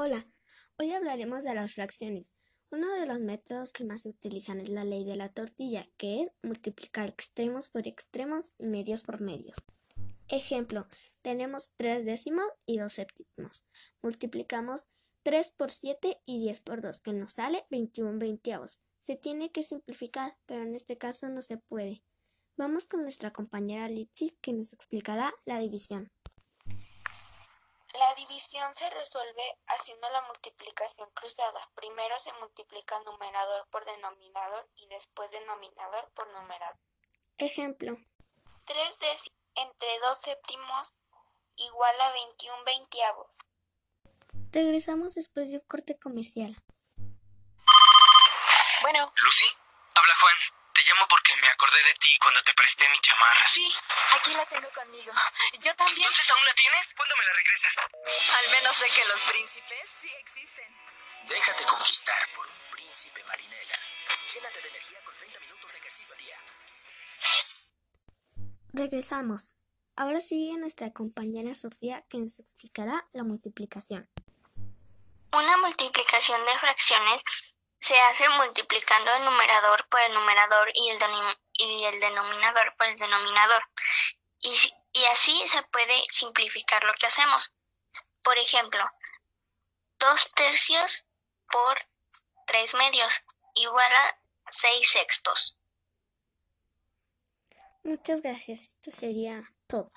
Hola, hoy hablaremos de las fracciones. Uno de los métodos que más se utilizan es la ley de la tortilla, que es multiplicar extremos por extremos y medios por medios. Ejemplo, tenemos 3 décimos y 2 séptimos. Multiplicamos 3 por 7 y 10 por 2, que nos sale 21 veinteavos. Se tiene que simplificar, pero en este caso no se puede. Vamos con nuestra compañera Litsi, que nos explicará la división. La división se resuelve haciendo la multiplicación cruzada. Primero se multiplica numerador por denominador y después denominador por numerador. Ejemplo. 3 décimos entre 2 séptimos igual a 21 veintiavos. Regresamos después de un corte comercial. Bueno. Lucy, habla Juan. Te llamo porque me acordé de ti cuando te presté mi chamarra. Sí, aquí la tengo conmigo. Yo también. ¿Entonces tienes? ¿Cuándo me la regresas? Al menos sé que los príncipes sí existen. Déjate conquistar por un príncipe, Marinela. Llénate de energía con 30 minutos de ejercicio al día. Regresamos. Ahora sigue nuestra compañera Sofía que nos explicará la multiplicación. Una multiplicación de fracciones se hace multiplicando el numerador por el numerador y el, y el denominador por el denominador. Y, y así se puede simplificar lo que hacemos. Por ejemplo, 2 tercios por 3 medios igual a 6 sextos. Muchas gracias. Esto sería todo.